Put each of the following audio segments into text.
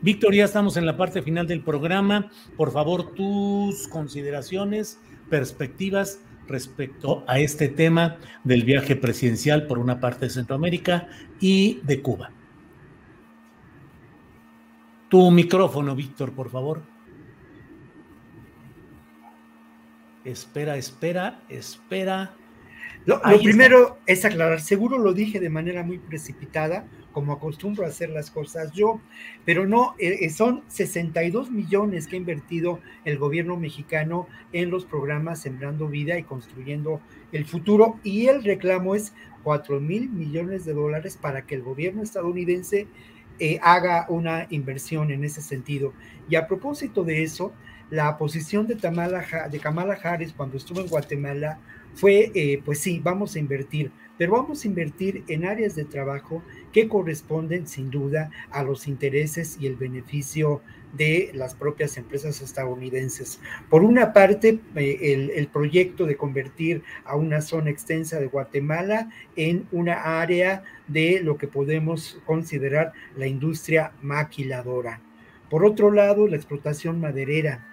Víctor, ya estamos en la parte final del programa. Por favor, tus consideraciones, perspectivas respecto a este tema del viaje presidencial por una parte de Centroamérica y de Cuba. Tu micrófono, Víctor, por favor. Espera, espera, espera. Lo, lo primero es aclarar, seguro lo dije de manera muy precipitada, como acostumbro a hacer las cosas yo, pero no, eh, son 62 millones que ha invertido el gobierno mexicano en los programas Sembrando Vida y Construyendo el Futuro, y el reclamo es 4 mil millones de dólares para que el gobierno estadounidense eh, haga una inversión en ese sentido. Y a propósito de eso, la posición de, Tamala, de Kamala Harris cuando estuvo en Guatemala fue, eh, pues sí, vamos a invertir, pero vamos a invertir en áreas de trabajo que corresponden sin duda a los intereses y el beneficio de las propias empresas estadounidenses. Por una parte, eh, el, el, proyecto de convertir a una zona extensa de Guatemala en una área de lo que podemos considerar la industria maquiladora. Por otro lado, la explotación maderera.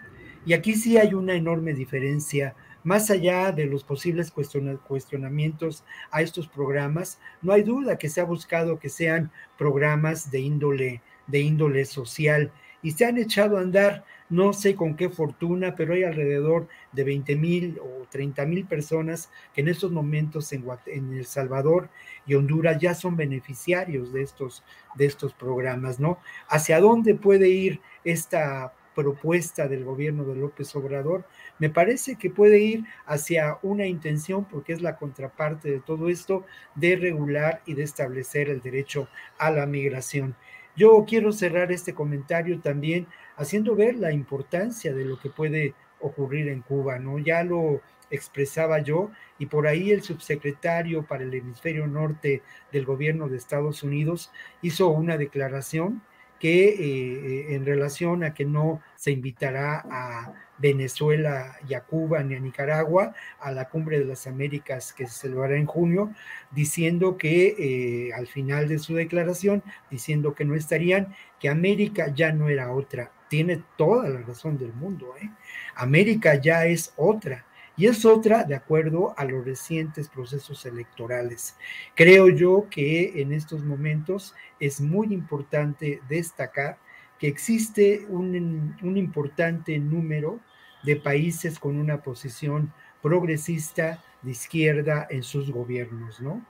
Y aquí sí hay una enorme diferencia más allá de los posibles cuestionamientos a estos programas, no hay duda que se ha buscado que sean programas de índole, de índole social y se han echado a andar, no sé con qué fortuna, pero hay alrededor de 20 mil o 30 mil personas que en estos momentos en, El Salvador y Honduras ya son beneficiarios de estos, de estos programas, ¿no? ¿Hacia dónde puede ir esta propuesta del gobierno de López Obrador, me parece que puede ir hacia una intención, porque es la contraparte de todo esto, de regular y de establecer el derecho a la migración. Yo quiero cerrar este comentario también haciendo ver la importancia de lo que puede ocurrir en Cuba, ¿no? Ya lo expresaba yo y por ahí el subsecretario para el hemisferio norte del gobierno de Estados Unidos hizo una declaración que eh, en relación a que no se invitará a Venezuela y a Cuba ni a Nicaragua a la cumbre de las Américas que se celebrará en junio, diciendo que eh, al final de su declaración, diciendo que no estarían, que América ya no era otra. Tiene toda la razón del mundo. ¿eh? América ya es otra y es otra de acuerdo a los recientes procesos electorales. Creo yo que en estos momentos es muy importante destacar que existe un, un importante número de países con una posición progresista de izquierda en sus gobiernos, ¿no?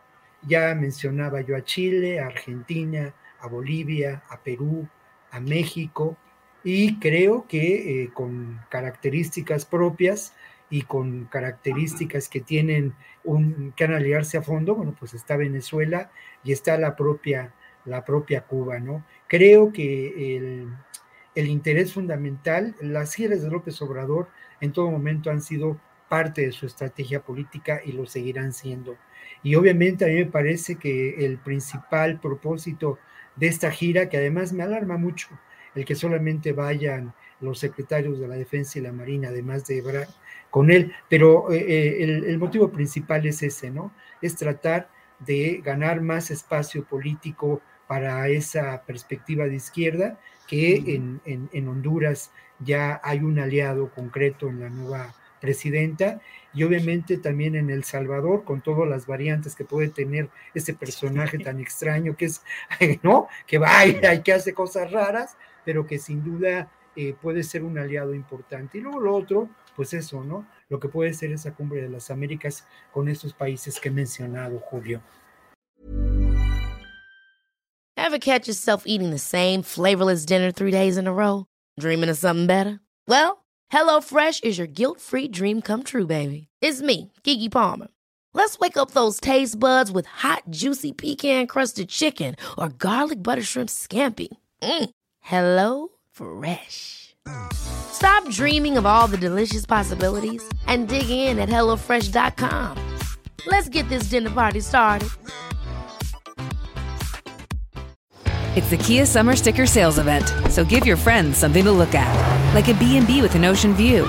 Ya mencionaba yo a Chile, a Argentina, a Bolivia, a Perú, a México, y creo que eh, con características propias y con características que tienen un, que analizarse a fondo, bueno, pues está Venezuela y está la propia, la propia Cuba, ¿no? Creo que el, el interés fundamental, las giras de López Obrador en todo momento han sido parte de su estrategia política y lo seguirán siendo. Y obviamente a mí me parece que el principal propósito de esta gira, que además me alarma mucho, el que solamente vayan los secretarios de la Defensa y la Marina, además de Ebrard, con él, pero eh, eh, el, el, motivo principal es ese, ¿no? Es tratar de ganar más espacio político para esa perspectiva de izquierda, que en, en, Honduras ya hay un aliado concreto en la nueva presidenta y obviamente también en El Salvador con todas las variantes que puede tener ese personaje tan extraño que es, ¿no? Que baila y que hace cosas raras, pero que sin duda eh, puede ser un aliado importante. Y luego lo otro, pues eso, ¿no? Lo que puede ser esa cumbre de las Américas con estos países que he mencionado, Julio. Ever catch yourself eating the same flavorless dinner three days in a row? Dreaming of something better? Well, HelloFresh is your guilt-free dream come true, baby. It's me, Kiki Palmer. Let's wake up those taste buds with hot, juicy pecan-crusted chicken or garlic butter shrimp scampi. Mm. Hello Fresh. Stop dreaming of all the delicious possibilities and dig in at HelloFresh.com. Let's get this dinner party started. It's the Kia Summer Sticker Sales Event, so give your friends something to look at, like a B&B with an ocean view,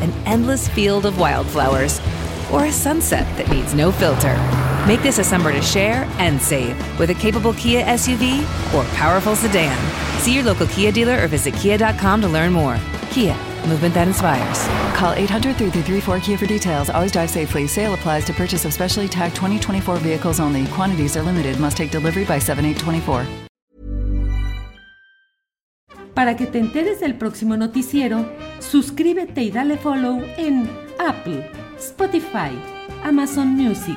an endless field of wildflowers, or a sunset that needs no filter. Make this a summer to share and save with a capable Kia SUV or powerful sedan. See your local Kia dealer or visit kia.com to learn more. Kia, movement that inspires. Call 800 334 Kia for details. Always drive safely. Sale applies to purchase of specially tagged 2024 vehicles only. Quantities are limited. Must take delivery by 7824. Para que te enteres del próximo noticiero, suscríbete y dale follow en Apple, Spotify, Amazon Music,